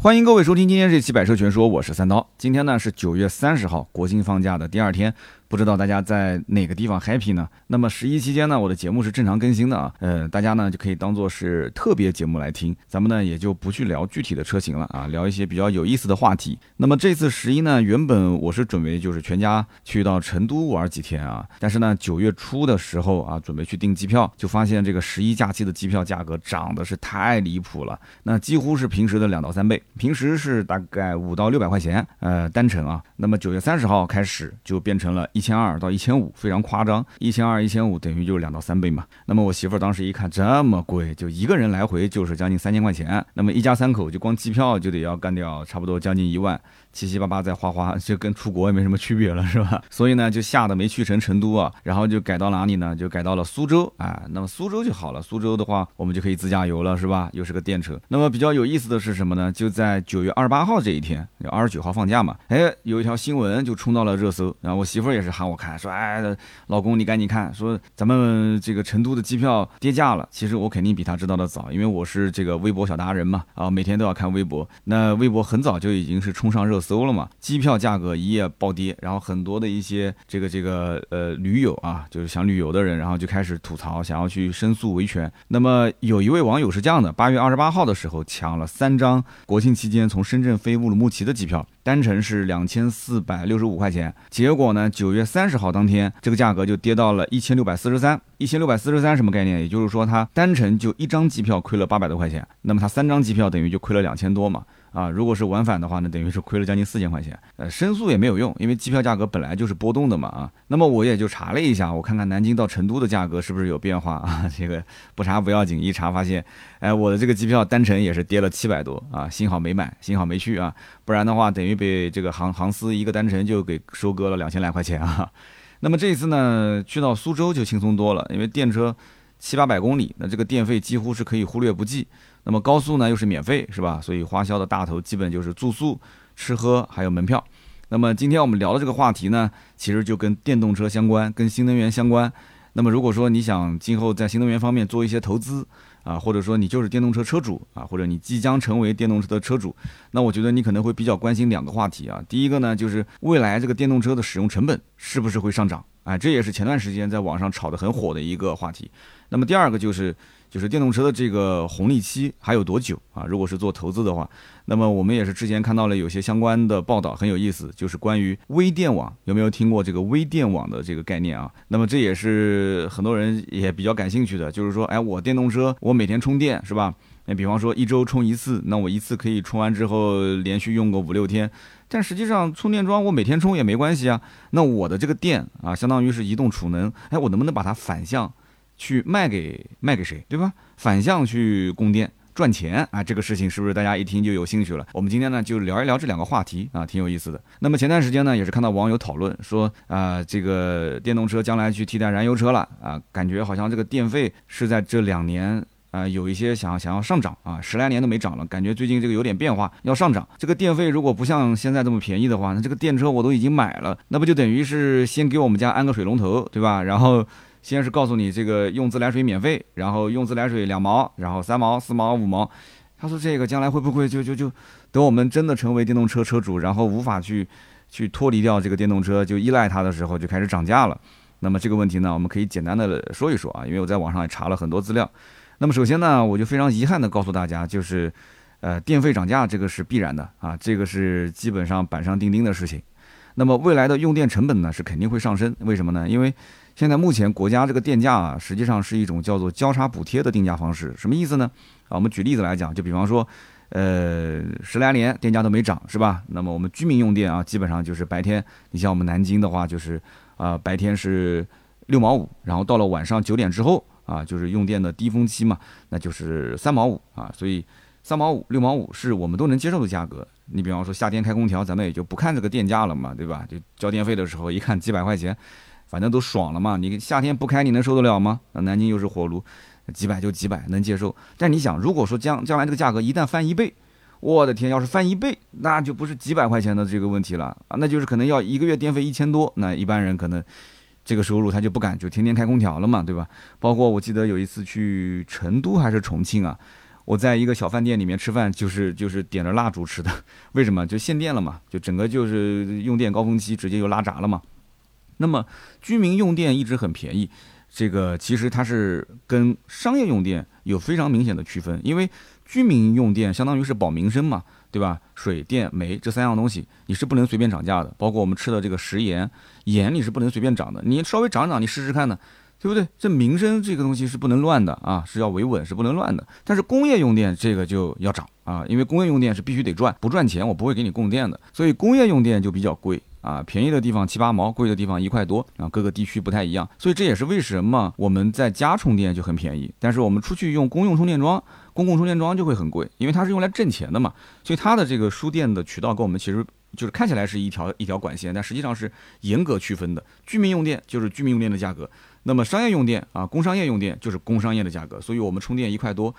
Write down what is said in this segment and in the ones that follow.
欢迎各位收听今天这期《百车全说》，我是三刀。今天呢是九月三十号，国庆放假的第二天。不知道大家在哪个地方 happy 呢？那么十一期间呢，我的节目是正常更新的啊，呃，大家呢就可以当做是特别节目来听。咱们呢也就不去聊具体的车型了啊，聊一些比较有意思的话题。那么这次十一呢，原本我是准备就是全家去到成都玩几天啊，但是呢九月初的时候啊，准备去订机票，就发现这个十一假期的机票价格涨的是太离谱了，那几乎是平时的两到三倍。平时是大概五到六百块钱，呃，单程啊，那么九月三十号开始就变成了。一千二到一千五，非常夸张。一千二、一千五等于就是两到三倍嘛。那么我媳妇儿当时一看这么贵，就一个人来回就是将近三千块钱。那么一家三口就光机票就得要干掉差不多将近一万。七七八八再花花，就跟出国也没什么区别了，是吧？所以呢，就吓得没去成成都啊，然后就改到哪里呢？就改到了苏州啊。那么苏州就好了，苏州的话，我们就可以自驾游了，是吧？又是个电车。那么比较有意思的是什么呢？就在九月二十八号这一天，二十九号放假嘛，哎，有一条新闻就冲到了热搜。然后我媳妇儿也是喊我看，说，哎，老公你赶紧看，说咱们这个成都的机票跌价了。其实我肯定比他知道的早，因为我是这个微博小达人嘛，啊，每天都要看微博。那微博很早就已经是冲上热。搜了嘛，机票价格一夜暴跌，然后很多的一些这个这个呃驴友啊，就是想旅游的人，然后就开始吐槽，想要去申诉维权。那么有一位网友是这样的：八月二十八号的时候抢了三张国庆期间从深圳飞乌鲁木齐的机票，单程是两千四百六十五块钱。结果呢，九月三十号当天，这个价格就跌到了一千六百四十三。一千六百四十三什么概念？也就是说，他单程就一张机票亏了八百多块钱，那么他三张机票等于就亏了两千多嘛。啊，如果是往返的话呢，等于是亏了将近四千块钱。呃，申诉也没有用，因为机票价格本来就是波动的嘛。啊，那么我也就查了一下，我看看南京到成都的价格是不是有变化啊？这个不查不要紧，一查发现，哎，我的这个机票单程也是跌了七百多啊。幸好没买，幸好没去啊，不然的话等于被这个航航司一个单程就给收割了两千来块钱啊。那么这一次呢，去到苏州就轻松多了，因为电车七八百公里，那这个电费几乎是可以忽略不计。那么高速呢又是免费，是吧？所以花销的大头基本就是住宿、吃喝还有门票。那么今天我们聊的这个话题呢，其实就跟电动车相关，跟新能源相关。那么如果说你想今后在新能源方面做一些投资啊，或者说你就是电动车车主啊，或者你即将成为电动车的车主，那我觉得你可能会比较关心两个话题啊。第一个呢，就是未来这个电动车的使用成本是不是会上涨？啊，这也是前段时间在网上炒得很火的一个话题。那么第二个就是。就是电动车的这个红利期还有多久啊？如果是做投资的话，那么我们也是之前看到了有些相关的报道，很有意思，就是关于微电网，有没有听过这个微电网的这个概念啊？那么这也是很多人也比较感兴趣的，就是说，哎，我电动车我每天充电是吧？那比方说一周充一次，那我一次可以充完之后连续用个五六天，但实际上充电桩我每天充也没关系啊。那我的这个电啊，相当于是移动储能，哎，我能不能把它反向？去卖给卖给谁，对吧？反向去供电赚钱啊，这个事情是不是大家一听就有兴趣了？我们今天呢就聊一聊这两个话题啊，挺有意思的。那么前段时间呢也是看到网友讨论说啊，这个电动车将来去替代燃油车了啊，感觉好像这个电费是在这两年啊有一些想想要上涨啊，十来年都没涨了，感觉最近这个有点变化要上涨。这个电费如果不像现在这么便宜的话，那这个电车我都已经买了，那不就等于是先给我们家安个水龙头，对吧？然后。先是告诉你这个用自来水免费，然后用自来水两毛，然后三毛、四毛、五毛。他说这个将来会不会就就就等我们真的成为电动车车主，然后无法去去脱离掉这个电动车，就依赖它的时候就开始涨价了。那么这个问题呢，我们可以简单的说一说啊，因为我在网上也查了很多资料。那么首先呢，我就非常遗憾的告诉大家，就是呃电费涨价这个是必然的啊，这个是基本上板上钉钉的事情。那么未来的用电成本呢是肯定会上升，为什么呢？因为现在目前国家这个电价啊，实际上是一种叫做交叉补贴的定价方式，什么意思呢？啊，我们举例子来讲，就比方说，呃，十来年电价都没涨，是吧？那么我们居民用电啊，基本上就是白天，你像我们南京的话，就是啊，白天是六毛五，然后到了晚上九点之后啊，就是用电的低峰期嘛，那就是三毛五啊，所以三毛五、六毛五是我们都能接受的价格。你比方说夏天开空调，咱们也就不看这个电价了嘛，对吧？就交电费的时候一看几百块钱。反正都爽了嘛，你夏天不开你能受得了吗？那南京又是火炉，几百就几百能接受。但你想，如果说将将来这个价格一旦翻一倍，我的天，要是翻一倍，那就不是几百块钱的这个问题了啊，那就是可能要一个月电费一千多。那一般人可能这个收入他就不敢就天天开空调了嘛，对吧？包括我记得有一次去成都还是重庆啊，我在一个小饭店里面吃饭，就是就是点着蜡烛吃的，为什么？就限电了嘛，就整个就是用电高峰期直接就拉闸了嘛。那么居民用电一直很便宜，这个其实它是跟商业用电有非常明显的区分，因为居民用电相当于是保民生嘛，对吧？水电煤这三样东西你是不能随便涨价的，包括我们吃的这个食盐，盐你是不能随便涨的，你稍微涨涨，你试试看呢。对不对？这民生这个东西是不能乱的啊，是要维稳，是不能乱的。但是工业用电这个就要涨啊，因为工业用电是必须得赚，不赚钱我不会给你供电的。所以工业用电就比较贵啊，便宜的地方七八毛，贵的地方一块多啊，各个地区不太一样。所以这也是为什么我们在家充电就很便宜，但是我们出去用公用充电桩、公共充电桩就会很贵，因为它是用来挣钱的嘛。所以它的这个输电的渠道跟我们其实就是看起来是一条一条管线，但实际上是严格区分的。居民用电就是居民用电的价格。那么商业用电啊，工商业用电就是工商业的价格，所以我们充电一块多，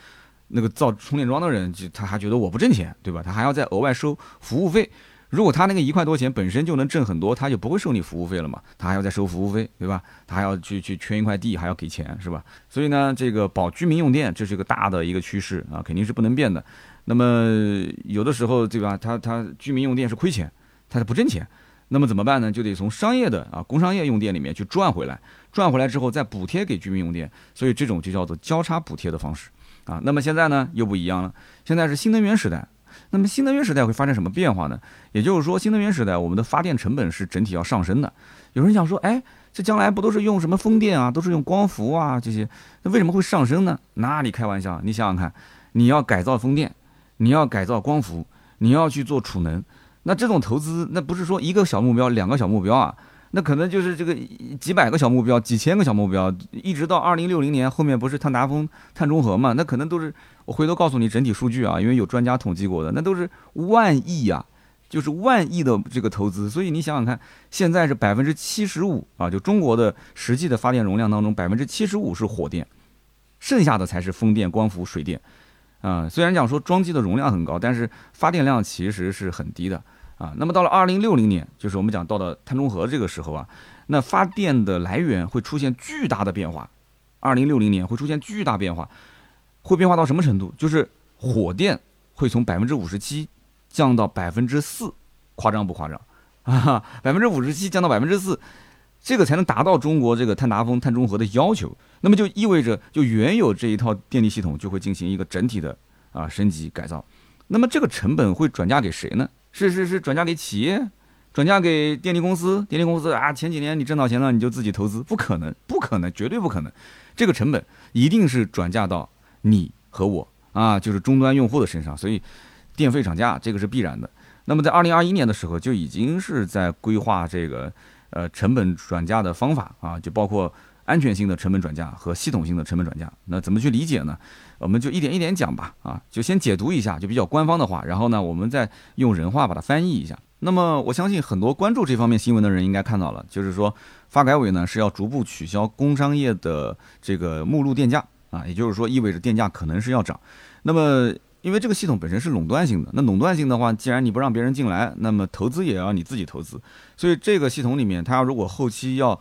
那个造充电桩的人就他还觉得我不挣钱，对吧？他还要再额外收服务费。如果他那个一块多钱本身就能挣很多，他就不会收你服务费了嘛，他还要再收服务费，对吧？他还要去去圈一块地，还要给钱，是吧？所以呢，这个保居民用电这是一个大的一个趋势啊，肯定是不能变的。那么有的时候，对吧？他他居民用电是亏钱，他是不挣钱。那么怎么办呢？就得从商业的啊工商业用电里面去赚回来，赚回来之后再补贴给居民用电，所以这种就叫做交叉补贴的方式啊。那么现在呢又不一样了，现在是新能源时代。那么新能源时代会发生什么变化呢？也就是说新能源时代我们的发电成本是整体要上升的。有人想说，哎，这将来不都是用什么风电啊，都是用光伏啊这些，那为什么会上升呢？那你开玩笑，你想想看，你要改造风电，你要改造光伏，你要去做储能。那这种投资，那不是说一个小目标、两个小目标啊，那可能就是这个几百个小目标、几千个小目标，一直到二零六零年后面不是碳达峰、碳中和嘛？那可能都是我回头告诉你整体数据啊，因为有专家统计过的，那都是万亿呀，就是万亿的这个投资。所以你想想看，现在是百分之七十五啊，就中国的实际的发电容量当中，百分之七十五是火电，剩下的才是风电、光伏、水电。啊，虽然讲说装机的容量很高，但是发电量其实是很低的。啊，那么到了二零六零年，就是我们讲到了碳中和这个时候啊，那发电的来源会出现巨大的变化。二零六零年会出现巨大变化，会变化到什么程度？就是火电会从百分之五十七降到百分之四，夸张不夸张？啊，百分之五十七降到百分之四，这个才能达到中国这个碳达峰、碳中和的要求。那么就意味着，就原有这一套电力系统就会进行一个整体的啊升级改造。那么这个成本会转嫁给谁呢？是是是，转嫁给企业，转嫁给电力公司。电力公司啊，前几年你挣到钱了，你就自己投资，不可能，不可能，绝对不可能。这个成本一定是转嫁到你和我啊，就是终端用户的身上。所以，电费涨价这个是必然的。那么在二零二一年的时候，就已经是在规划这个呃成本转嫁的方法啊，就包括安全性的成本转嫁和系统性的成本转嫁。那怎么去理解呢？我们就一点一点讲吧，啊，就先解读一下，就比较官方的话，然后呢，我们再用人话把它翻译一下。那么我相信很多关注这方面新闻的人应该看到了，就是说发改委呢是要逐步取消工商业的这个目录电价啊，也就是说意味着电价可能是要涨。那么因为这个系统本身是垄断性的，那垄断性的话，既然你不让别人进来，那么投资也要你自己投资，所以这个系统里面，它要如果后期要。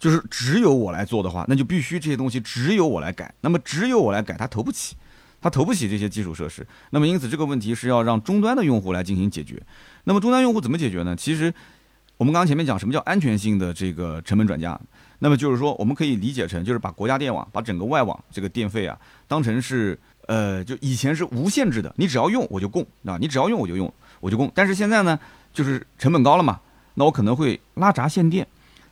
就是只有我来做的话，那就必须这些东西只有我来改。那么只有我来改，他投不起，他投不起这些基础设施。那么因此这个问题是要让终端的用户来进行解决。那么终端用户怎么解决呢？其实我们刚刚前面讲什么叫安全性的这个成本转嫁。那么就是说我们可以理解成就是把国家电网把整个外网这个电费啊当成是呃就以前是无限制的，你只要用我就供啊，你只要用我就用我就供。但是现在呢就是成本高了嘛，那我可能会拉闸限电。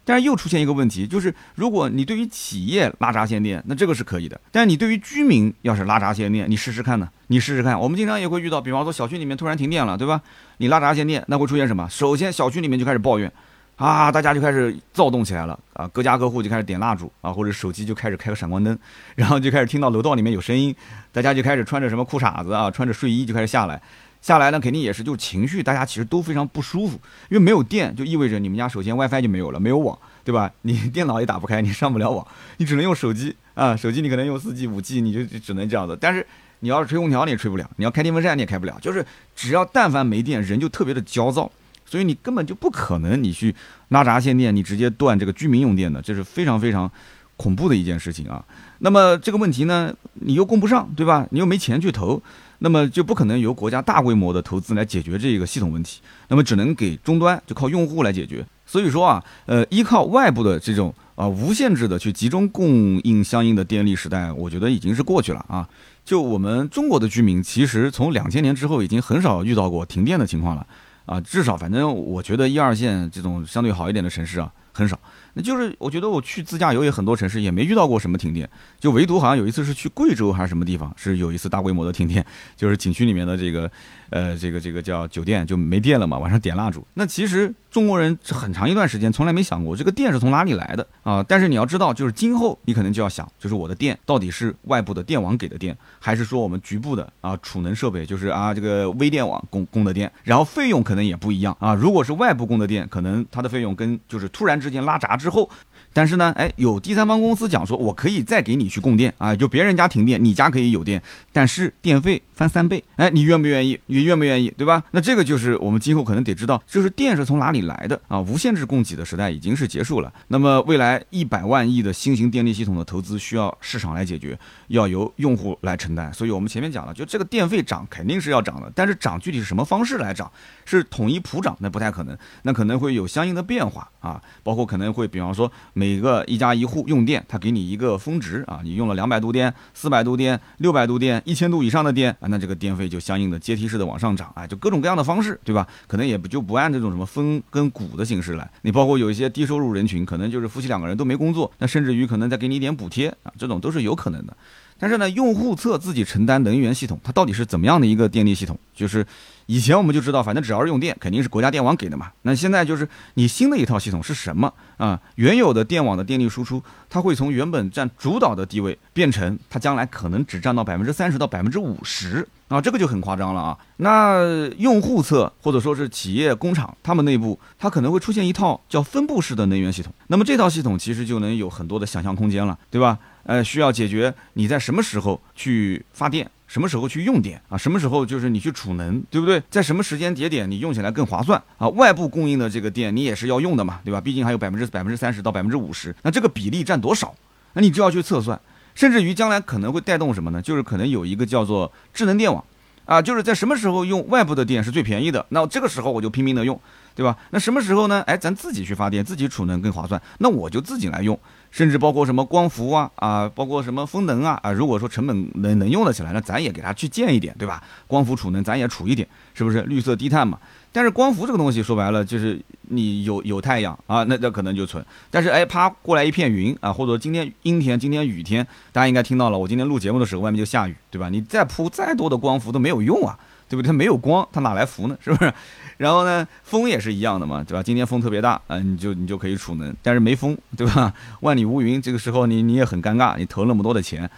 但是又出现一个问题，就是如果你对于企业拉闸限电，那这个是可以的。但是你对于居民要是拉闸限电，你试试看呢？你试试看。我们经常也会遇到，比方说小区里面突然停电了，对吧？你拉闸限电，那会出现什么？首先小区里面就开始抱怨，啊，大家就开始躁动起来了，啊，各家各户就开始点蜡烛，啊，或者手机就开始开个闪光灯，然后就开始听到楼道里面有声音，大家就开始穿着什么裤衩子啊，穿着睡衣就开始下来。下来呢，肯定也是就情绪，大家其实都非常不舒服，因为没有电，就意味着你们家首先 WiFi 就没有了，没有网，对吧？你电脑也打不开，你上不了网，你只能用手机啊，手机你可能用四 G、五 G，你就只能这样子。但是你要是吹空调，你也吹不了；你要开电风扇，你也开不了。就是只要但凡没电，人就特别的焦躁，所以你根本就不可能你去拉闸限电，你直接断这个居民用电的，这是非常非常恐怖的一件事情啊。那么这个问题呢，你又供不上，对吧？你又没钱去投，那么就不可能由国家大规模的投资来解决这个系统问题，那么只能给终端，就靠用户来解决。所以说啊，呃，依靠外部的这种啊无限制的去集中供应相应的电力时代，我觉得已经是过去了啊。就我们中国的居民，其实从两千年之后，已经很少遇到过停电的情况了啊。至少反正我觉得一二线这种相对好一点的城市啊，很少。那就是我觉得我去自驾游也很多城市也没遇到过什么停电，就唯独好像有一次是去贵州还是什么地方，是有一次大规模的停电，就是景区里面的这个。呃，这个这个叫酒店就没电了嘛，晚上点蜡烛。那其实中国人很长一段时间从来没想过这个电是从哪里来的啊。但是你要知道，就是今后你可能就要想，就是我的电到底是外部的电网给的电，还是说我们局部的啊储能设备，就是啊这个微电网供供的电，然后费用可能也不一样啊。如果是外部供的电，可能它的费用跟就是突然之间拉闸之后。但是呢，哎，有第三方公司讲说，我可以再给你去供电啊，就别人家停电，你家可以有电，但是电费翻三倍，哎，你愿不愿意？你愿不愿意？对吧？那这个就是我们今后可能得知道，就是电是从哪里来的啊？无限制供给的时代已经是结束了。那么未来一百万亿的新型电力系统的投资需要市场来解决，要由用户来承担。所以我们前面讲了，就这个电费涨肯定是要涨的，但是涨具体是什么方式来涨？是统一普涨？那不太可能，那可能会有相应的变化啊，包括可能会比方说。每个一家一户用电，他给你一个峰值啊，你用了两百度电、四百度电、六百度电、一千度以上的电啊，那这个电费就相应的阶梯式的往上涨啊，就各种各样的方式，对吧？可能也不就不按这种什么分跟股的形式来，你包括有一些低收入人群，可能就是夫妻两个人都没工作，那甚至于可能再给你一点补贴啊，这种都是有可能的。但是呢，用户侧自己承担能源系统，它到底是怎么样的一个电力系统？就是以前我们就知道，反正只要是用电，肯定是国家电网给的嘛。那现在就是你新的一套系统是什么啊？原有的电网的电力输出，它会从原本占主导的地位，变成它将来可能只占到百分之三十到百分之五十啊，这个就很夸张了啊。那用户侧或者说是企业工厂，他们内部它可能会出现一套叫分布式的能源系统。那么这套系统其实就能有很多的想象空间了，对吧？呃，需要解决你在什么时候去发电，什么时候去用电啊？什么时候就是你去储能，对不对？在什么时间节点你用起来更划算啊？外部供应的这个电你也是要用的嘛，对吧？毕竟还有百分之百分之三十到百分之五十，那这个比例占多少？那你就要去测算，甚至于将来可能会带动什么呢？就是可能有一个叫做智能电网啊，就是在什么时候用外部的电是最便宜的，那这个时候我就拼命的用，对吧？那什么时候呢？哎，咱自己去发电，自己储能更划算，那我就自己来用。甚至包括什么光伏啊啊，包括什么风能啊啊，如果说成本能能用得起来，那咱也给它去建一点，对吧？光伏储能咱也储一点，是不是绿色低碳嘛？但是光伏这个东西说白了就是你有有太阳啊，那那可能就存。但是哎，啪过来一片云啊，或者今天阴天，今天雨天，大家应该听到了，我今天录节目的时候外面就下雨，对吧？你再铺再多的光伏都没有用啊，对不对？它没有光，它哪来伏呢？是不是？然后呢，风也是一样的嘛，对吧？今天风特别大，啊，你就你就可以储能，但是没风，对吧？万里无云，这个时候你你也很尴尬，你投那么多的钱。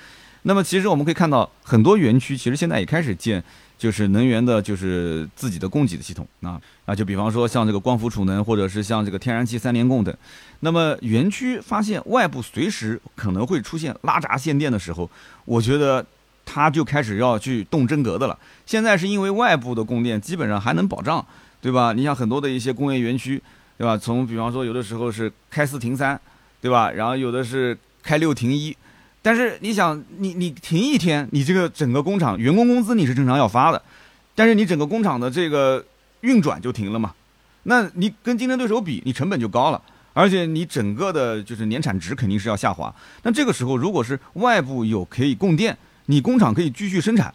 那么其实我们可以看到，很多园区其实现在也开始建，就是能源的，就是自己的供给的系统啊啊，就比方说像这个光伏储能，或者是像这个天然气三联供等。那么园区发现外部随时可能会出现拉闸限电的时候，我觉得他就开始要去动真格的了。现在是因为外部的供电基本上还能保障。对吧？你像很多的一些工业园区，对吧？从比方说有的时候是开四停三，对吧？然后有的是开六停一，但是你想，你你停一天，你这个整个工厂员工工资你是正常要发的，但是你整个工厂的这个运转就停了嘛？那你跟竞争对手比，你成本就高了，而且你整个的就是年产值肯定是要下滑。那这个时候如果是外部有可以供电，你工厂可以继续生产，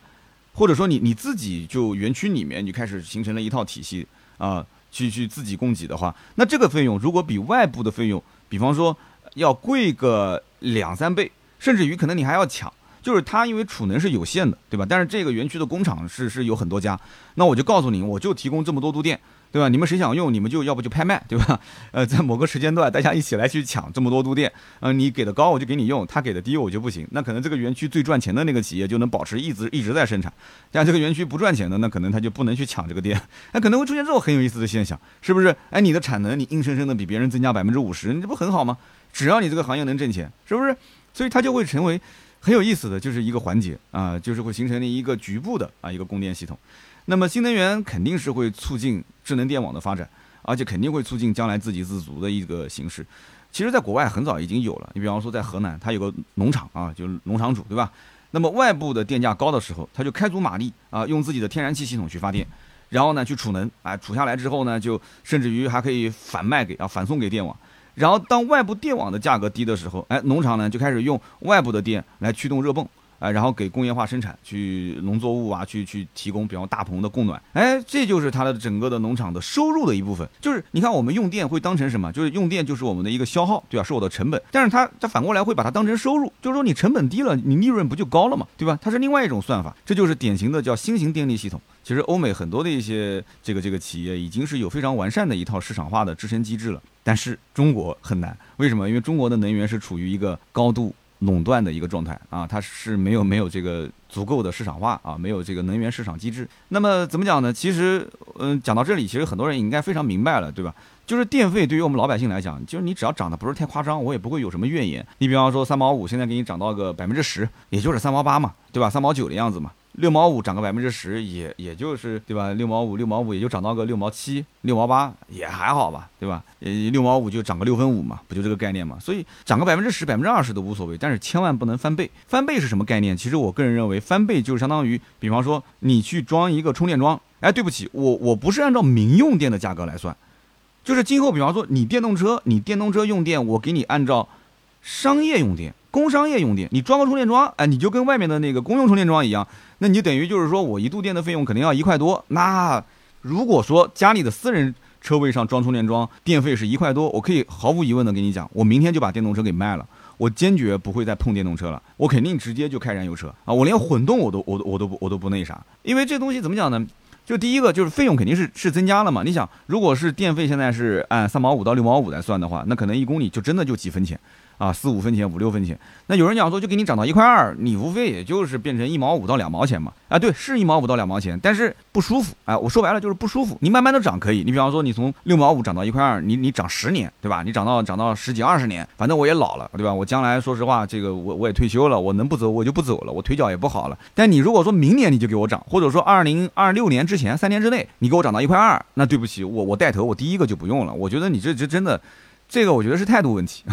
或者说你你自己就园区里面你开始形成了一套体系。啊，去去自己供给的话，那这个费用如果比外部的费用，比方说要贵个两三倍，甚至于可能你还要抢，就是它因为储能是有限的，对吧？但是这个园区的工厂是是有很多家，那我就告诉你，我就提供这么多度电。对吧？你们谁想用，你们就要不就拍卖，对吧？呃，在某个时间段，大家一起来去抢这么多度电，呃，你给的高我就给你用，他给的低我就不行。那可能这个园区最赚钱的那个企业就能保持一直一直在生产，但这个园区不赚钱的，那可能他就不能去抢这个电，那可能会出现这种很有意思的现象，是不是？哎，你的产能你硬生生的比别人增加百分之五十，你这不很好吗？只要你这个行业能挣钱，是不是？所以它就会成为很有意思的就是一个环节啊，就是会形成了一个局部的啊一个供电系统。那么新能源肯定是会促进智能电网的发展。而且肯定会促进将来自给自足的一个形式。其实在国外很早已经有了。你比方说在河南，它有个农场啊，就是农场主，对吧？那么外部的电价高的时候，他就开足马力啊，用自己的天然气系统去发电，然后呢去储能，啊，储下来之后呢，就甚至于还可以反卖给啊，反送给电网。然后当外部电网的价格低的时候，哎，农场呢就开始用外部的电来驱动热泵。啊，然后给工业化生产去农作物啊，去去提供，比方大棚的供暖，哎，这就是它的整个的农场的收入的一部分。就是你看，我们用电会当成什么？就是用电就是我们的一个消耗，对吧？是我的成本。但是它它反过来会把它当成收入，就是说你成本低了，你利润不就高了嘛，对吧？它是另外一种算法，这就是典型的叫新型电力系统。其实欧美很多的一些这个这个企业已经是有非常完善的一套市场化的支撑机制了，但是中国很难，为什么？因为中国的能源是处于一个高度。垄断的一个状态啊，它是没有没有这个足够的市场化啊，没有这个能源市场机制。那么怎么讲呢？其实，嗯，讲到这里，其实很多人应该非常明白了，对吧？就是电费对于我们老百姓来讲，就是你只要涨得不是太夸张，我也不会有什么怨言。你比方说三毛五，现在给你涨到个百分之十，也就是三毛八嘛，对吧？三毛九的样子嘛。六毛五涨个百分之十，也也就是对吧？六毛五，六毛五也就涨到个六毛七、六毛八，也还好吧，对吧？呃，六毛五就涨个六分五嘛，不就这个概念嘛？所以涨个百分之十、百分之二十都无所谓，但是千万不能翻倍。翻倍是什么概念？其实我个人认为，翻倍就是相当于，比方说你去装一个充电桩，哎，对不起，我我不是按照民用电的价格来算，就是今后比方说你电动车，你电动车用电，我给你按照商业用电。工商业用电，你装个充电桩，哎，你就跟外面的那个公用充电桩一样，那你等于就是说我一度电的费用肯定要一块多。那如果说家里的私人车位上装充电桩，电费是一块多，我可以毫无疑问的跟你讲，我明天就把电动车给卖了，我坚决不会再碰电动车了，我肯定直接就开燃油车啊，我连混动我都我都 我都不我都不那啥，因为这东西怎么讲呢？就第一个就是费用肯定是是增加了嘛。你想，如果是电费现在是按三毛五到六毛五来算的话，那可能一公里就真的就几分钱。啊，四五分钱，五六分钱，那有人讲说就给你涨到一块二，你无非也就是变成一毛五到两毛钱嘛。啊，对，是一毛五到两毛钱，但是不舒服。哎，我说白了就是不舒服。你慢慢的涨可以，你比方说你从六毛五涨到一块二，你你涨十年，对吧？你涨到涨到十几二十年，反正我也老了，对吧？我将来说实话，这个我我也退休了，我能不走我就不走了，我腿脚也不好了。但你如果说明年你就给我涨，或者说二零二六年之前三年之内你给我涨到一块二，那对不起，我我带头我第一个就不用了。我觉得你这这真的。这个我觉得是态度问题，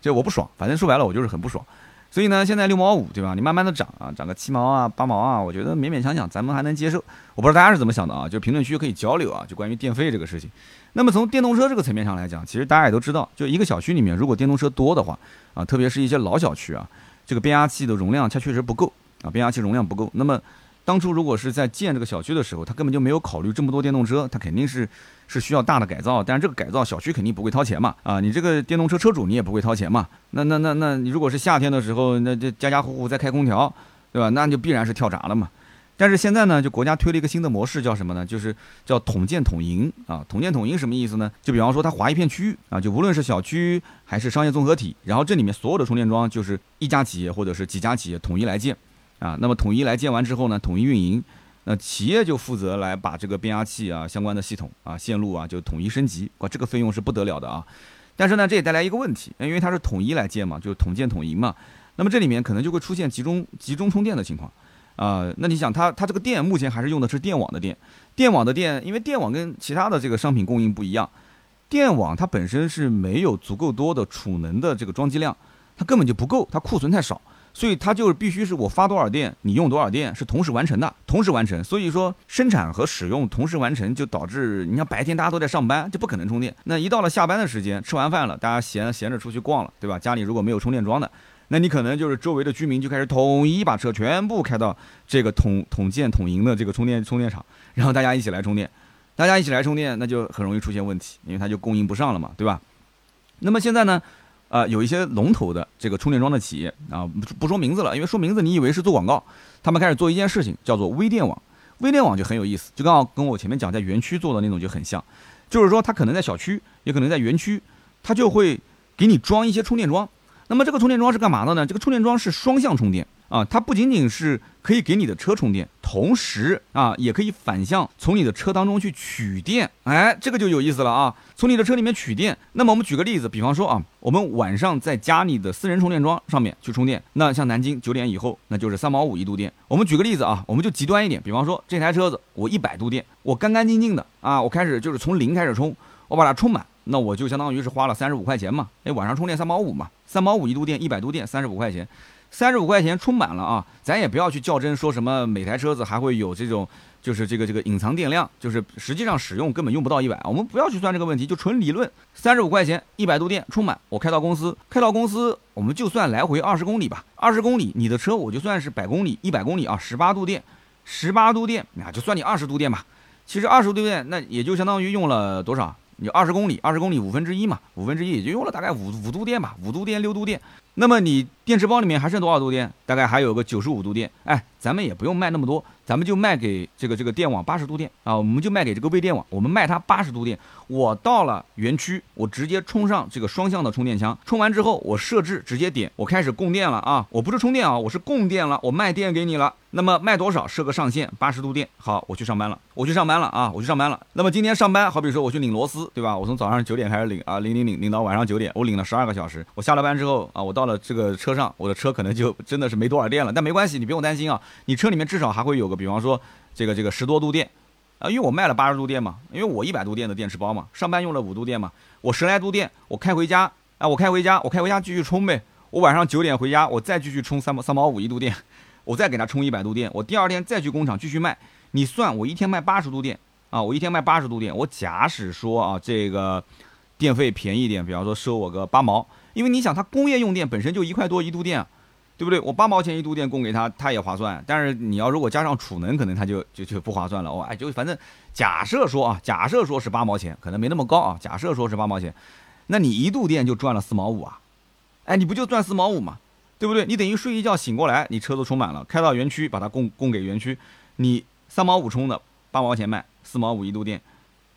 就我不爽，反正说白了我就是很不爽。所以呢，现在六毛五，对吧？你慢慢的涨啊，涨个七毛啊、八毛啊，我觉得勉勉强强咱们还能接受。我不知道大家是怎么想的啊？就评论区可以交流啊，就关于电费这个事情。那么从电动车这个层面上来讲，其实大家也都知道，就一个小区里面如果电动车多的话啊，特别是一些老小区啊，这个变压器的容量它确实不够啊，变压器容量不够。那么当初如果是在建这个小区的时候，他根本就没有考虑这么多电动车，他肯定是是需要大的改造，但是这个改造小区肯定不会掏钱嘛，啊，你这个电动车车主你也不会掏钱嘛，那那那那你如果是夏天的时候，那这家家户户在开空调，对吧？那就必然是跳闸了嘛。但是现在呢，就国家推了一个新的模式，叫什么呢？就是叫统建统营啊。统建统营什么意思呢？就比方说他划一片区域啊，就无论是小区还是商业综合体，然后这里面所有的充电桩就是一家企业或者是几家企业统一来建。啊，那么统一来建完之后呢，统一运营，那企业就负责来把这个变压器啊相关的系统啊线路啊就统一升级，哇，这个费用是不得了的啊。但是呢，这也带来一个问题，因为它是统一来建嘛，就是统建统营嘛，那么这里面可能就会出现集中集中充电的情况啊。那你想，它它这个电目前还是用的是电网的电，电网的电，因为电网跟其他的这个商品供应不一样，电网它本身是没有足够多的储能的这个装机量，它根本就不够，它库存太少。所以它就是必须是我发多少电，你用多少电，是同时完成的，同时完成。所以说生产和使用同时完成，就导致你像白天大家都在上班，就不可能充电。那一到了下班的时间，吃完饭了，大家闲闲着出去逛了，对吧？家里如果没有充电桩的，那你可能就是周围的居民就开始统一把车全部开到这个统统建统营的这个充电充电场，然后大家一起来充电，大家一起来充电，那就很容易出现问题，因为它就供应不上了嘛，对吧？那么现在呢？啊，有一些龙头的这个充电桩的企业啊，不不说名字了，因为说名字你以为是做广告，他们开始做一件事情，叫做微电网。微电网就很有意思，就刚好跟我前面讲在园区做的那种就很像，就是说它可能在小区，也可能在园区，它就会给你装一些充电桩。那么这个充电桩是干嘛的呢？这个充电桩是双向充电。啊，它不仅仅是可以给你的车充电，同时啊，也可以反向从你的车当中去取电。哎，这个就有意思了啊！从你的车里面取电。那么我们举个例子，比方说啊，我们晚上在家里的私人充电桩上面去充电。那像南京九点以后，那就是三毛五一度电。我们举个例子啊，我们就极端一点，比方说这台车子我一百度电，我干干净净的啊，我开始就是从零开始充，我把它充满，那我就相当于是花了三十五块钱嘛，哎，晚上充电三毛五嘛，三毛五一度电，一百度电，三十五块钱，三十五块钱充满了啊，咱也不要去较真，说什么每台车子还会有这种。就是这个这个隐藏电量，就是实际上使用根本用不到一百，我们不要去算这个问题，就纯理论，三十五块钱一百度电充满，我开到公司，开到公司，我们就算来回二十公里吧，二十公里，你的车我就算是百公里，一百公里啊，十八度电，十八度电，啊就算你二十度电吧，其实二十度电那也就相当于用了多少？你二十公里，二十公里五分之一嘛，五分之一也就用了大概五五度电吧，五度电六度电。那么你电池包里面还剩多少度电？大概还有个九十五度电。哎，咱们也不用卖那么多，咱们就卖给这个这个电网八十度电啊，我们就卖给这个微电网，我们卖它八十度电。我到了园区，我直接充上这个双向的充电枪，充完之后我设置直接点，我开始供电了啊！我不是充电啊，我是供电了，我卖电给你了。那么卖多少设个上限，八十度电。好，我去上班了，我去上班了啊，我去上班了。那么今天上班，好比说我去拧螺丝，对吧？我从早上九点开始拧啊，拧拧拧拧到晚上九点，我拧了十二个小时。我下了班之后啊，我到到了这个车上，我的车可能就真的是没多少电了，但没关系，你不用担心啊，你车里面至少还会有个，比方说这个这个十多度电啊，因为我卖了八十度电嘛，因为我一百度电的电池包嘛，上班用了五度电嘛，我十来度电，我开回家啊，我开回家，我开回家继续充呗，我晚上九点回家，我再继续充三毛三毛五一度电。我再给他充一百度电，我第二天再去工厂继续卖。你算我一天卖八十度电啊，我一天卖八十度电。我假使说啊，这个电费便宜点，比方说收我个八毛，因为你想，它工业用电本身就一块多一度电，对不对？我八毛钱一度电供给他，他也划算。但是你要如果加上储能，可能他就就就不划算了。哦，哎，就反正假设说啊，假设说是八毛钱，可能没那么高啊。假设说是八毛钱，那你一度电就赚了四毛五啊？哎，你不就赚四毛五吗？对不对？你等于睡一觉醒过来，你车都充满了，开到园区把它供供给园区，你三毛五充的，八毛钱卖，四毛五一度电，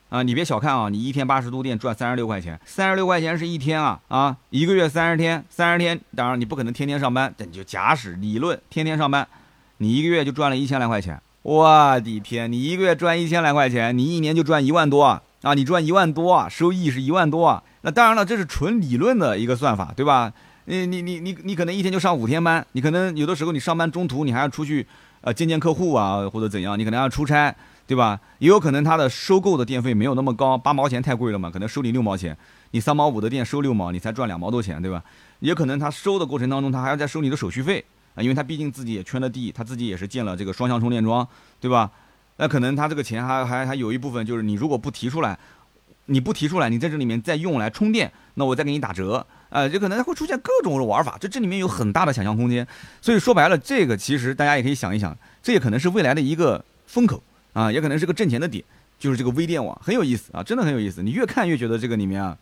啊，你别小看啊，你一天八十度电赚三十六块钱，三十六块钱是一天啊啊，一个月三十天，三十天，当然你不可能天天上班，但你就假使理论天天上班，你一个月就赚了一千来块钱，我的天，你一个月赚一千来块钱，你一年就赚一万多啊，啊，你赚一万多啊，收益是一万多啊，那当然了，这是纯理论的一个算法，对吧？你你你你你可能一天就上五天班，你可能有的时候你上班中途你还要出去，呃见见客户啊或者怎样，你可能要出差，对吧？也有可能他的收购的电费没有那么高，八毛钱太贵了嘛，可能收你六毛钱，你三毛五的电收六毛，你才赚两毛多钱，对吧？也可能他收的过程当中他还要再收你的手续费啊，因为他毕竟自己也圈了地，他自己也是建了这个双向充电桩，对吧？那可能他这个钱还还还有一部分就是你如果不提出来，你不提出来，你在这里面再用来充电，那我再给你打折。呃，就可能会出现各种的玩法，就这里面有很大的想象空间。所以说白了，这个其实大家也可以想一想，这也可能是未来的一个风口啊，也可能是个挣钱的点，就是这个微电网很有意思啊，真的很有意思。你越看越觉得这个里面啊，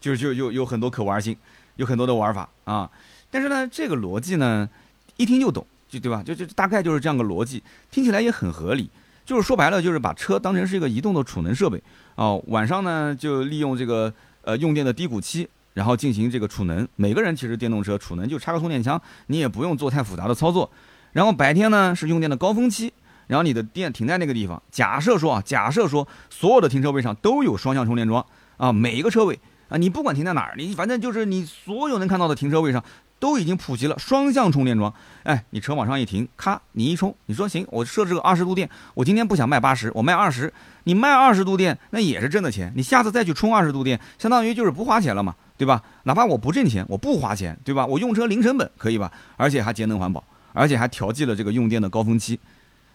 就是就有有很多可玩性，有很多的玩法啊。但是呢，这个逻辑呢，一听就懂，就对吧？就就大概就是这样个逻辑，听起来也很合理。就是说白了，就是把车当成是一个移动的储能设备啊，晚上呢就利用这个呃用电的低谷期。然后进行这个储能，每个人其实电动车储能就插个充电枪，你也不用做太复杂的操作。然后白天呢是用电的高峰期，然后你的电停在那个地方。假设说啊，假设说所有的停车位上都有双向充电桩啊，每一个车位啊，你不管停在哪儿，你反正就是你所有能看到的停车位上都已经普及了双向充电桩。哎，你车往上一停，咔，你一充，你说行，我设置个二十度电，我今天不想卖八十，我卖二十，你卖二十度电那也是挣的钱，你下次再去充二十度电，相当于就是不花钱了嘛。对吧？哪怕我不挣钱，我不花钱，对吧？我用车零成本，可以吧？而且还节能环保，而且还调剂了这个用电的高峰期，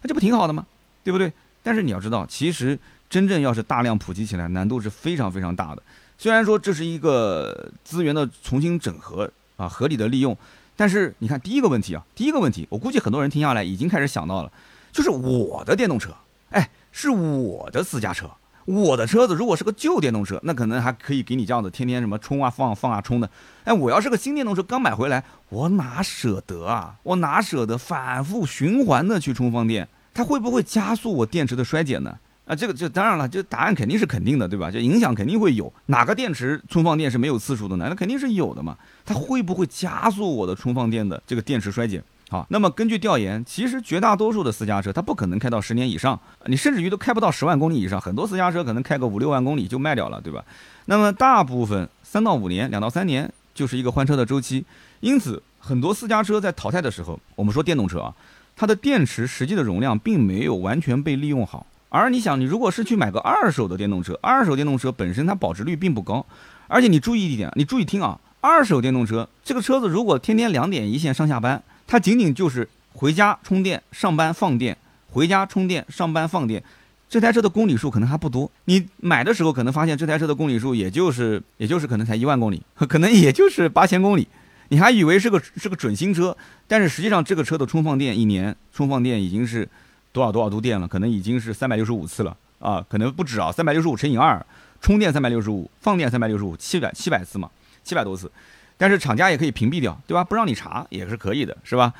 那这不挺好的吗？对不对？但是你要知道，其实真正要是大量普及起来，难度是非常非常大的。虽然说这是一个资源的重新整合啊，合理的利用，但是你看第一个问题啊，第一个问题，我估计很多人听下来已经开始想到了，就是我的电动车，哎，是我的私家车。我的车子如果是个旧电动车，那可能还可以给你这样子天天什么充啊放放啊充的。哎，我要是个新电动车刚买回来，我哪舍得啊？我哪舍得反复循环的去充放电？它会不会加速我电池的衰减呢？啊，这个就当然了，这答案肯定是肯定的，对吧？就影响肯定会有。哪个电池充放电是没有次数的呢？那肯定是有的嘛。它会不会加速我的充放电的这个电池衰减？好，那么根据调研，其实绝大多数的私家车它不可能开到十年以上，你甚至于都开不到十万公里以上，很多私家车可能开个五六万公里就卖掉了，对吧？那么大部分三到五年，两到三年就是一个换车的周期，因此很多私家车在淘汰的时候，我们说电动车啊，它的电池实际的容量并没有完全被利用好。而你想，你如果是去买个二手的电动车，二手电动车本身它保值率并不高，而且你注意一点，你注意听啊，二手电动车这个车子如果天天两点一线上下班，它仅仅就是回家充电、上班放电，回家充电、上班放电，这台车的公里数可能还不多。你买的时候可能发现这台车的公里数也就是 也就是可能才一万公里，可能也就是八千公里，你还以为是个是个准新车，但是实际上这个车的充放电一年充放电已经是。多少多少度电了？可能已经是三百六十五次了啊，可能不止啊，三百六十五乘以二，充电三百六十五，放电三百六十五，七百七百次嘛，七百多次。但是厂家也可以屏蔽掉，对吧？不让你查也是可以的，是吧？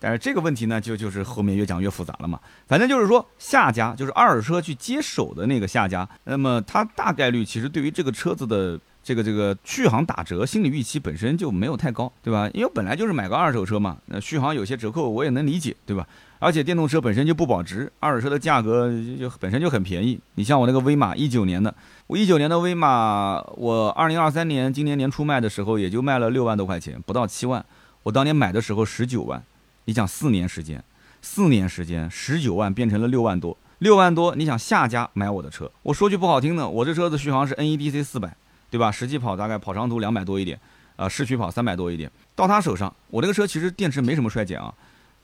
但是这个问题呢，就就是后面越讲越复杂了嘛。反正就是说，下家就是二手车去接手的那个下家，那么他大概率其实对于这个车子的这个这个续航打折心理预期本身就没有太高，对吧？因为本来就是买个二手车嘛，那续航有些折扣我也能理解，对吧？而且电动车本身就不保值，二手车的价格就本身就很便宜。你像我那个威马，一九年的，我一九年的威马，我二零二三年今年年初卖的时候，也就卖了六万多块钱，不到七万。我当年买的时候十九万，你想四年时间，四年时间十九万变成了六万多，六万多，你想下家买我的车，我说句不好听的，我这车子续航是 NEDC 四百，对吧？实际跑大概跑长途两百多一点，啊，市区跑三百多一点。到他手上，我这个车其实电池没什么衰减啊。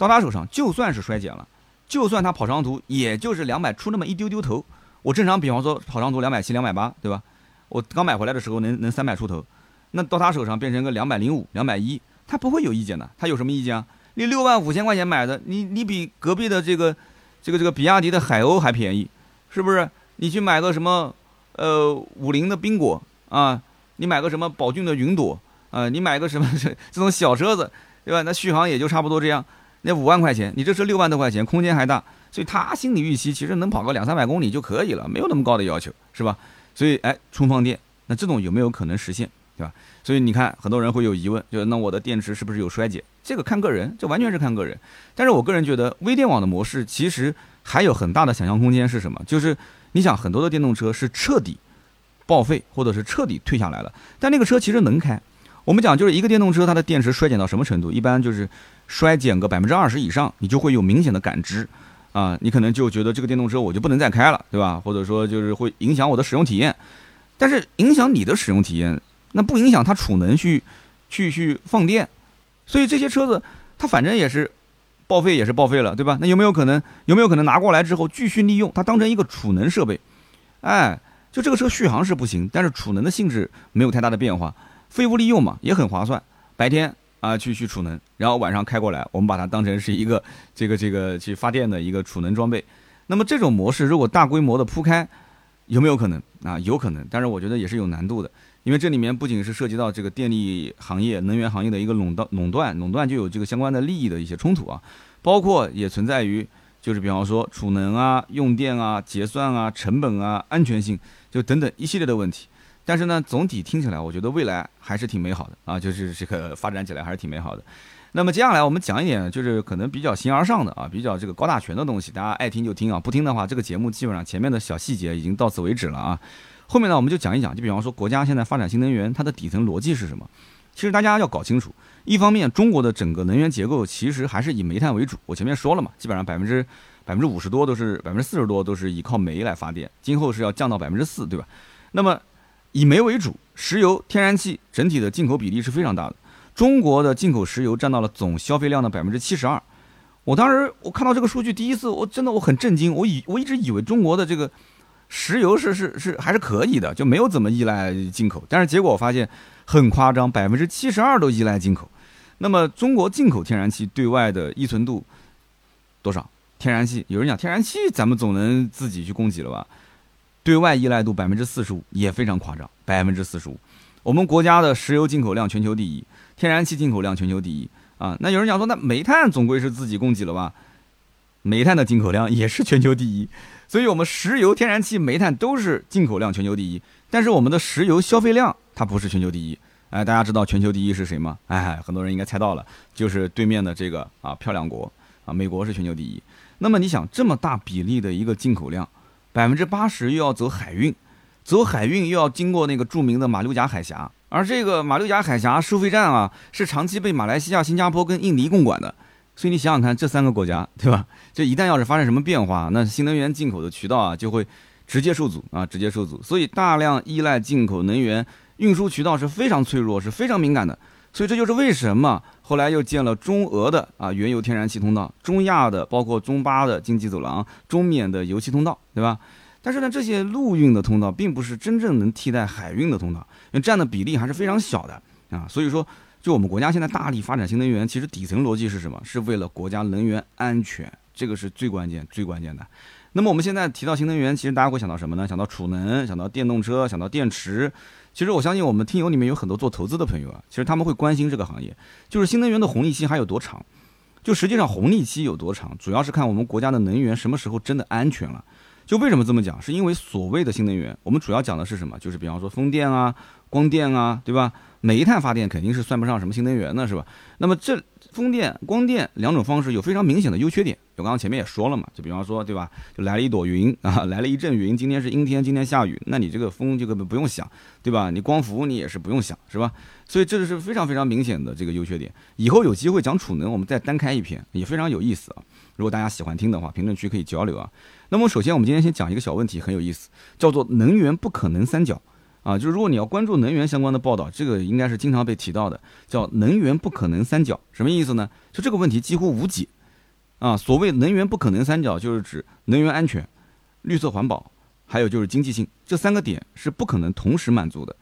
到他手上，就算是衰减了，就算他跑长途，也就是两百出那么一丢丢头。我正常，比方说跑长途两百七、两百八，对吧？我刚买回来的时候能能三百出头，那到他手上变成个两百零五、两百一，他不会有意见的。他有什么意见啊？你六万五千块钱买的，你你比隔壁的这个这个这个比亚迪的海鸥还便宜，是不是？你去买个什么呃五菱的缤果啊，你买个什么宝骏的云朵啊，你买个什么这 这种小车子，对吧？那续航也就差不多这样。那五万块钱，你这车六万多块钱，空间还大，所以他心理预期其实能跑个两三百公里就可以了，没有那么高的要求，是吧？所以，哎，充放电，那这种有没有可能实现，对吧？所以你看，很多人会有疑问，就是那我的电池是不是有衰减？这个看个人，这完全是看个人。但是我个人觉得，微电网的模式其实还有很大的想象空间是什么？就是你想，很多的电动车是彻底报废，或者是彻底退下来了，但那个车其实能开。我们讲就是一个电动车，它的电池衰减到什么程度？一般就是衰减个百分之二十以上，你就会有明显的感知，啊，你可能就觉得这个电动车我就不能再开了，对吧？或者说就是会影响我的使用体验。但是影响你的使用体验，那不影响它储能去去去放电。所以这些车子它反正也是报废，也是报废了，对吧？那有没有可能有没有可能拿过来之后继续利用它当成一个储能设备？哎，就这个车续航是不行，但是储能的性质没有太大的变化。废物利用嘛，也很划算。白天啊去去储能，然后晚上开过来，我们把它当成是一个这个这个去发电的一个储能装备。那么这种模式如果大规模的铺开，有没有可能啊？有可能，但是我觉得也是有难度的，因为这里面不仅是涉及到这个电力行业、能源行业的一个垄断，垄断垄断就有这个相关的利益的一些冲突啊，包括也存在于就是比方说储能啊、用电啊、结算啊、成本啊、安全性，就等等一系列的问题。但是呢，总体听起来，我觉得未来还是挺美好的啊，就是这个发展起来还是挺美好的。那么接下来我们讲一点，就是可能比较形而上的啊，比较这个高大全的东西，大家爱听就听啊，不听的话，这个节目基本上前面的小细节已经到此为止了啊。后面呢，我们就讲一讲，就比方说国家现在发展新能源，它的底层逻辑是什么？其实大家要搞清楚，一方面中国的整个能源结构其实还是以煤炭为主，我前面说了嘛，基本上百分之百分之五十多都是百分之四十多都是依靠煤来发电，今后是要降到百分之四，对吧？那么以煤为主，石油、天然气整体的进口比例是非常大的。中国的进口石油占到了总消费量的百分之七十二。我当时我看到这个数据，第一次我真的我很震惊。我以我一直以为中国的这个石油是是是还是可以的，就没有怎么依赖进口。但是结果我发现很夸张，百分之七十二都依赖进口。那么中国进口天然气对外的依存度多少？天然气有人讲天然气咱们总能自己去供给了吧？对外依赖度百分之四十五也非常夸张，百分之四十五。我们国家的石油进口量全球第一，天然气进口量全球第一啊。那有人讲说，那煤炭总归是自己供给了吧？煤炭的进口量也是全球第一，所以我们石油、天然气、煤炭都是进口量全球第一。但是我们的石油消费量它不是全球第一。哎，大家知道全球第一是谁吗？哎，很多人应该猜到了，就是对面的这个啊漂亮国啊，美国是全球第一。那么你想，这么大比例的一个进口量。百分之八十又要走海运，走海运又要经过那个著名的马六甲海峡，而这个马六甲海峡收费站啊，是长期被马来西亚、新加坡跟印尼共管的，所以你想想看，这三个国家，对吧？这一旦要是发生什么变化，那新能源进口的渠道啊，就会直接受阻啊，直接受阻。所以大量依赖进口能源，运输渠道是非常脆弱，是非常敏感的。所以这就是为什么后来又建了中俄的啊原油天然气通道，中亚的包括中巴的经济走廊，中缅的油气通道，对吧？但是呢，这些陆运的通道并不是真正能替代海运的通道，因为占的比例还是非常小的啊。所以说。就我们国家现在大力发展新能源，其实底层逻辑是什么？是为了国家能源安全，这个是最关键、最关键的。那么我们现在提到新能源，其实大家会想到什么呢？想到储能，想到电动车，想到电池。其实我相信我们听友里面有很多做投资的朋友啊，其实他们会关心这个行业，就是新能源的红利期还有多长？就实际上红利期有多长，主要是看我们国家的能源什么时候真的安全了。就为什么这么讲？是因为所谓的新能源，我们主要讲的是什么？就是比方说风电啊、光电啊，对吧？煤炭发电肯定是算不上什么新能源的，是吧？那么这风电、光电两种方式有非常明显的优缺点。我刚刚前面也说了嘛，就比方说，对吧？就来了一朵云啊，来了一阵云，今天是阴天，今天下雨，那你这个风就根本不用想，对吧？你光伏你也是不用想，是吧？所以这个是非常非常明显的这个优缺点。以后有机会讲储能，我们再单开一篇，也非常有意思啊。如果大家喜欢听的话，评论区可以交流啊。那么首先我们今天先讲一个小问题，很有意思，叫做能源不可能三角。啊，就是如果你要关注能源相关的报道，这个应该是经常被提到的，叫能源不可能三角，什么意思呢？就这个问题几乎无解。啊，所谓能源不可能三角，就是指能源安全、绿色环保，还有就是经济性这三个点是不可能同时满足的。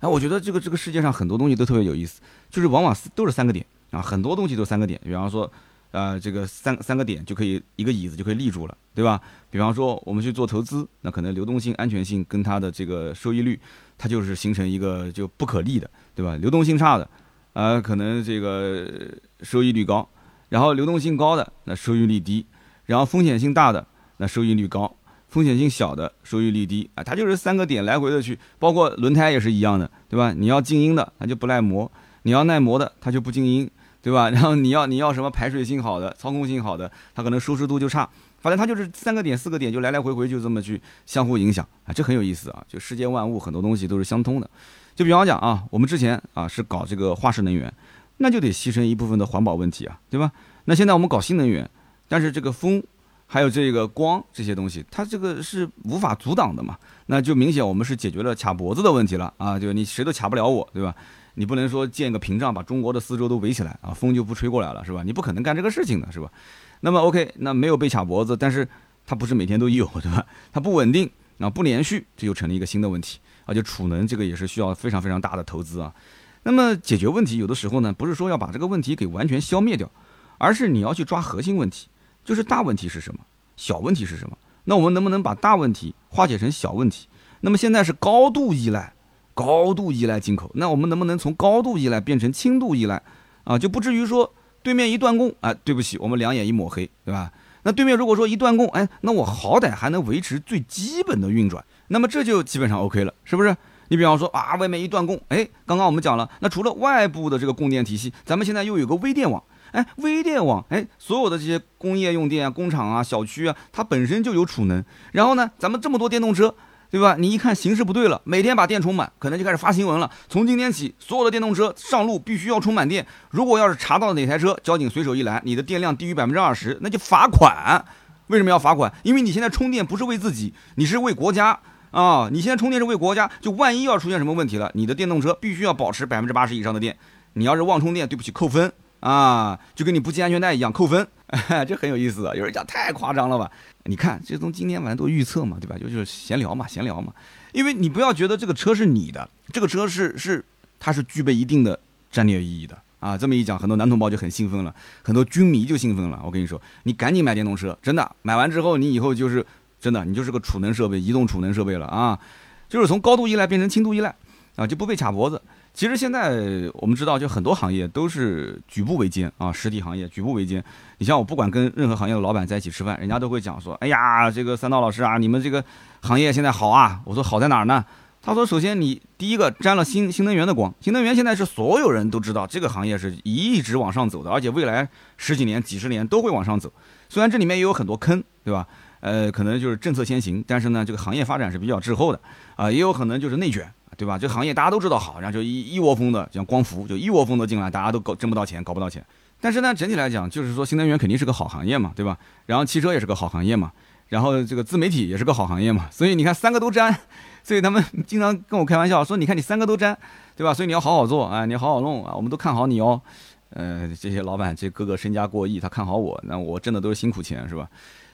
哎，我觉得这个这个世界上很多东西都特别有意思，就是往往都是三个点啊，很多东西都三个点，比方说。呃，这个三三个点就可以一个椅子就可以立住了，对吧？比方说我们去做投资，那可能流动性、安全性跟它的这个收益率，它就是形成一个就不可逆的，对吧？流动性差的，呃，可能这个收益率高；然后流动性高的，那收益率低；然后风险性大的，那收益率高；风险性小的，收益率低。啊，它就是三个点来回的去，包括轮胎也是一样的，对吧？你要静音的，它就不耐磨；你要耐磨的，它就不静音。对吧？然后你要你要什么排水性好的、操控性好的，它可能舒适度就差。反正它就是三个点、四个点就来来回回就这么去相互影响啊，这很有意思啊。就世间万物很多东西都是相通的。就比方讲啊，我们之前啊是搞这个化石能源，那就得牺牲一部分的环保问题啊，对吧？那现在我们搞新能源，但是这个风还有这个光这些东西，它这个是无法阻挡的嘛，那就明显我们是解决了卡脖子的问题了啊，就你谁都卡不了我，对吧？你不能说建个屏障把中国的四周都围起来啊，风就不吹过来了，是吧？你不可能干这个事情的，是吧？那么 OK，那没有被卡脖子，但是它不是每天都有，对吧？它不稳定啊，不连续，这就成了一个新的问题。而且储能这个也是需要非常非常大的投资啊。那么解决问题有的时候呢，不是说要把这个问题给完全消灭掉，而是你要去抓核心问题，就是大问题是什么，小问题是什么？那我们能不能把大问题化解成小问题？那么现在是高度依赖。高度依赖进口，那我们能不能从高度依赖变成轻度依赖啊？就不至于说对面一断供，哎，对不起，我们两眼一抹黑，对吧？那对面如果说一断供，哎，那我好歹还能维持最基本的运转，那么这就基本上 OK 了，是不是？你比方说啊，外面一断供，哎，刚刚我们讲了，那除了外部的这个供电体系，咱们现在又有个微电网，哎，微电网，哎，所有的这些工业用电啊、工厂啊、小区啊，它本身就有储能，然后呢，咱们这么多电动车。对吧？你一看形势不对了，每天把电充满，可能就开始发新闻了。从今天起，所有的电动车上路必须要充满电。如果要是查到哪台车，交警随手一拦，你的电量低于百分之二十，那就罚款。为什么要罚款？因为你现在充电不是为自己，你是为国家啊！你现在充电是为国家，就万一要出现什么问题了，你的电动车必须要保持百分之八十以上的电。你要是忘充电，对不起，扣分啊！就跟你不系安全带一样，扣分。这很有意思啊！有人讲太夸张了吧？你看，这从今天晚上都预测嘛，对吧？就就是闲聊嘛，闲聊嘛。因为你不要觉得这个车是你的，这个车是是它是具备一定的战略意义的啊。这么一讲，很多男同胞就很兴奋了，很多军迷就兴奋了。我跟你说，你赶紧买电动车，真的，买完之后你以后就是真的，你就是个储能设备，移动储能设备了啊。就是从高度依赖变成轻度依赖啊，就不被卡脖子。其实现在我们知道，就很多行业都是举步维艰啊，实体行业举步维艰。你像我不管跟任何行业的老板在一起吃饭，人家都会讲说：“哎呀，这个三刀老师啊，你们这个行业现在好啊。”我说：“好在哪儿呢？”他说：“首先你第一个沾了新新能源的光，新能源现在是所有人都知道这个行业是一直往上走的，而且未来十几年、几十年都会往上走。虽然这里面也有很多坑，对吧？呃，可能就是政策先行，但是呢，这个行业发展是比较滞后的啊，也有可能就是内卷。”对吧？这个行业大家都知道好，然后就一一窝蜂的，像光伏就一窝蜂的进来，大家都搞挣不到钱，搞不到钱。但是呢，整体来讲，就是说新能源肯定是个好行业嘛，对吧？然后汽车也是个好行业嘛，然后这个自媒体也是个好行业嘛，所以你看三个都沾，所以他们经常跟我开玩笑说，你看你三个都沾，对吧？所以你要好好做啊，你好好弄啊，我们都看好你哦。呃，这些老板这个个身家过亿，他看好我，那我挣的都是辛苦钱，是吧？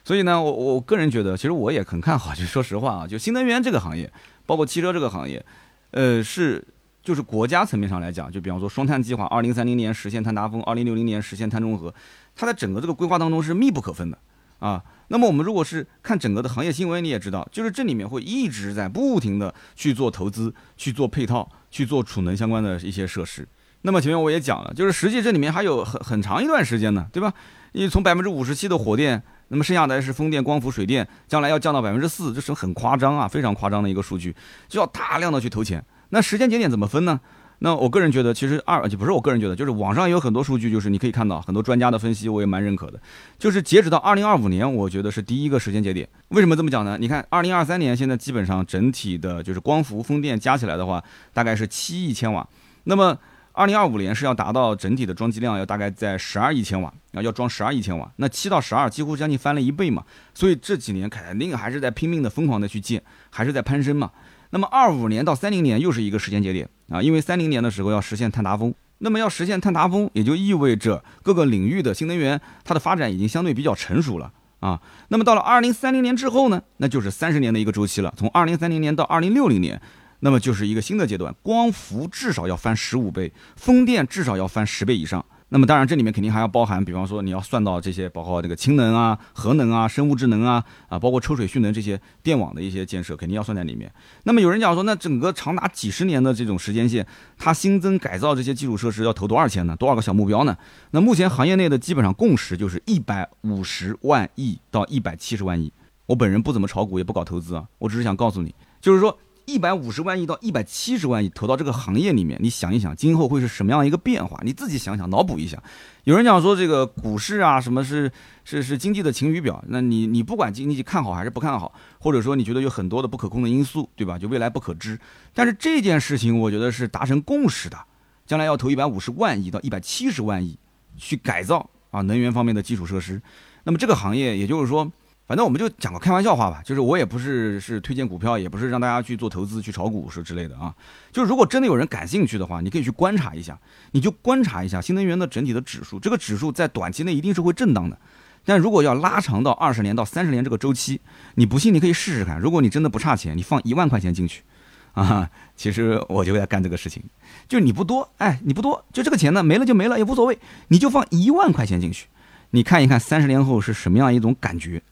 所以呢，我我个人觉得，其实我也很看好，就说实话啊，就新能源这个行业，包括汽车这个行业，呃，是。就是国家层面上来讲，就比方说双碳计划，二零三零年实现碳达峰，二零六零年实现碳中和，它在整个这个规划当中是密不可分的啊。那么我们如果是看整个的行业新闻，你也知道，就是这里面会一直在不停的去做投资、去做配套、去做储能相关的一些设施。那么前面我也讲了，就是实际这里面还有很很长一段时间呢，对吧？因为从百分之五十七的火电，那么剩下的是风电、光伏、水电，将来要降到百分之四，这是很夸张啊，非常夸张的一个数据，就要大量的去投钱。那时间节点怎么分呢？那我个人觉得，其实二就不是我个人觉得，就是网上有很多数据，就是你可以看到很多专家的分析，我也蛮认可的。就是截止到二零二五年，我觉得是第一个时间节点。为什么这么讲呢？你看，二零二三年现在基本上整体的就是光伏、风电加起来的话，大概是七亿千瓦。那么二零二五年是要达到整体的装机量要大概在十二亿千瓦啊，要装十二亿千瓦。那七到十二几乎将近翻了一倍嘛。所以这几年肯定还是在拼命的、疯狂的去建，还是在攀升嘛。那么二五年到三零年又是一个时间节点啊，因为三零年的时候要实现碳达峰，那么要实现碳达峰，也就意味着各个领域的新能源它的发展已经相对比较成熟了啊。那么到了二零三零年之后呢，那就是三十年的一个周期了，从二零三零年到二零六零年，那么就是一个新的阶段，光伏至少要翻十五倍，风电至少要翻十倍以上。那么当然，这里面肯定还要包含，比方说你要算到这些，包括这个氢能啊、核能啊、生物质能啊，啊，包括抽水蓄能这些电网的一些建设，肯定要算在里面。那么有人讲说，那整个长达几十年的这种时间线，它新增改造这些基础设施要投多少钱呢？多少个小目标呢？那目前行业内的基本上共识就是一百五十万亿到一百七十万亿。我本人不怎么炒股，也不搞投资啊，我只是想告诉你，就是说。一百五十万亿到一百七十万亿投到这个行业里面，你想一想，今后会是什么样一个变化？你自己想想，脑补一下。有人讲说这个股市啊，什么是是是经济的晴雨表？那你你不管经济看好还是不看好，或者说你觉得有很多的不可控的因素，对吧？就未来不可知。但是这件事情，我觉得是达成共识的。将来要投一百五十万亿到一百七十万亿去改造啊能源方面的基础设施。那么这个行业，也就是说。反正我们就讲个开玩笑话吧，就是我也不是是推荐股票，也不是让大家去做投资、去炒股是之类的啊。就是如果真的有人感兴趣的话，你可以去观察一下，你就观察一下新能源的整体的指数，这个指数在短期内一定是会震荡的。但如果要拉长到二十年到三十年这个周期，你不信你可以试试看。如果你真的不差钱，你放一万块钱进去，啊，其实我就在干这个事情，就你不多，哎，你不多，就这个钱呢没了就没了也无所谓，你就放一万块钱进去，你看一看三十年后是什么样一种感觉。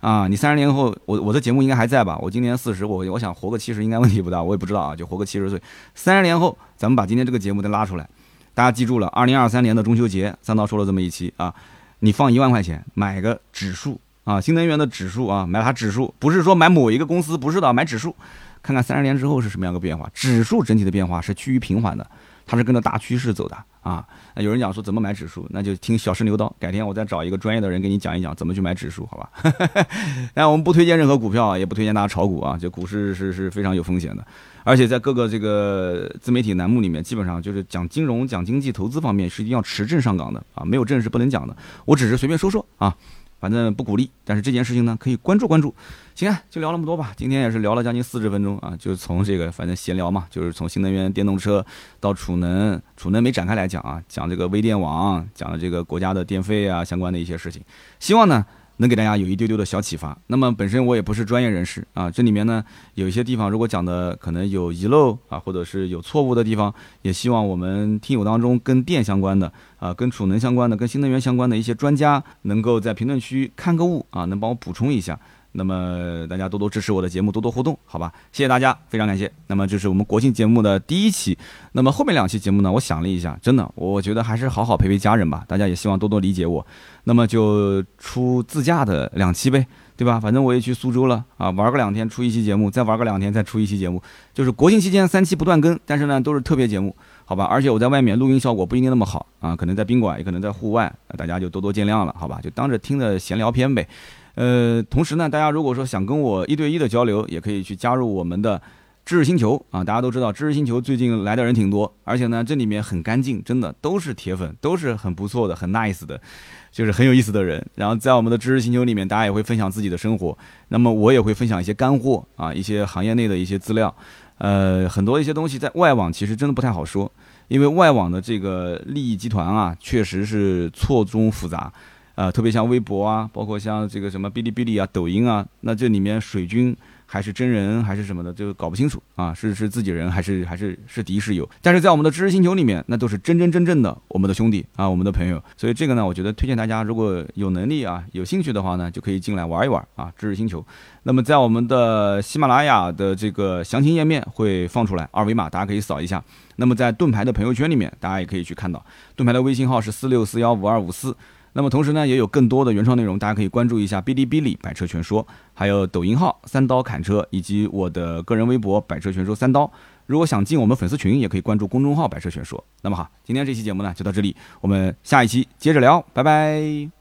啊，你三十年后，我我的节目应该还在吧？我今年四十，我我想活个七十应该问题不大，我也不知道啊，就活个七十岁。三十年后，咱们把今天这个节目再拉出来，大家记住了，二零二三年的中秋节，三刀说了这么一期啊，你放一万块钱买个指数啊，新能源的指数啊，买它指数，不是说买某一个公司，不是的，买指数，看看三十年之后是什么样个变化，指数整体的变化是趋于平缓的。它是跟着大趋势走的啊！那有人讲说怎么买指数，那就听小试牛刀。改天我再找一个专业的人给你讲一讲怎么去买指数，好吧？但我们不推荐任何股票，也不推荐大家炒股啊！就股市是是非常有风险的，而且在各个这个自媒体栏目里面，基本上就是讲金融、讲经济、投资方面是一定要持证上岗的啊，没有证是不能讲的。我只是随便说说啊。反正不鼓励，但是这件事情呢，可以关注关注。行啊，就聊那么多吧。今天也是聊了将近四十分钟啊，就是从这个反正闲聊嘛，就是从新能源电动车到储能，储能没展开来讲啊，讲这个微电网，讲了这个国家的电费啊相关的一些事情。希望呢。能给大家有一丢丢的小启发。那么本身我也不是专业人士啊，这里面呢有一些地方如果讲的可能有遗漏啊，或者是有错误的地方，也希望我们听友当中跟电相关的啊，跟储能相关的、跟新能源相关的一些专家，能够在评论区看个物啊，能帮我补充一下。那么大家多多支持我的节目，多多互动，好吧？谢谢大家，非常感谢。那么这是我们国庆节目的第一期。那么后面两期节目呢，我想了一下，真的，我觉得还是好好陪陪家人吧。大家也希望多多理解我。那么就出自驾的两期呗，对吧？反正我也去苏州了啊，玩个两天出一期节目，再玩个两天再出一期节目，就是国庆期间三期不断更，但是呢都是特别节目，好吧？而且我在外面录音效果不一定那么好啊，可能在宾馆，也可能在户外，大家就多多见谅了，好吧？就当着听着闲聊片呗。呃，同时呢，大家如果说想跟我一对一的交流，也可以去加入我们的。知识星球啊，大家都知道，知识星球最近来的人挺多，而且呢，这里面很干净，真的都是铁粉，都是很不错的，很 nice 的，就是很有意思的人。然后在我们的知识星球里面，大家也会分享自己的生活，那么我也会分享一些干货啊，一些行业内的一些资料。呃，很多一些东西在外网其实真的不太好说，因为外网的这个利益集团啊，确实是错综复杂。呃，特别像微博啊，包括像这个什么哔哩哔哩啊、抖音啊，那这里面水军还是真人还是什么的，就搞不清楚啊，是是自己人还是还是是敌是友。但是在我们的知识星球里面，那都是真真正正的我们的兄弟啊，我们的朋友。所以这个呢，我觉得推荐大家，如果有能力啊、有兴趣的话呢，就可以进来玩一玩啊，知识星球。那么在我们的喜马拉雅的这个详情页面会放出来二维码，大家可以扫一下。那么在盾牌的朋友圈里面，大家也可以去看到，盾牌的微信号是四六四幺五二五四。那么同时呢，也有更多的原创内容，大家可以关注一下哔哩哔哩百车全说，还有抖音号三刀砍车，以及我的个人微博百车全说三刀。如果想进我们粉丝群，也可以关注公众号百车全说。那么好，今天这期节目呢就到这里，我们下一期接着聊，拜拜。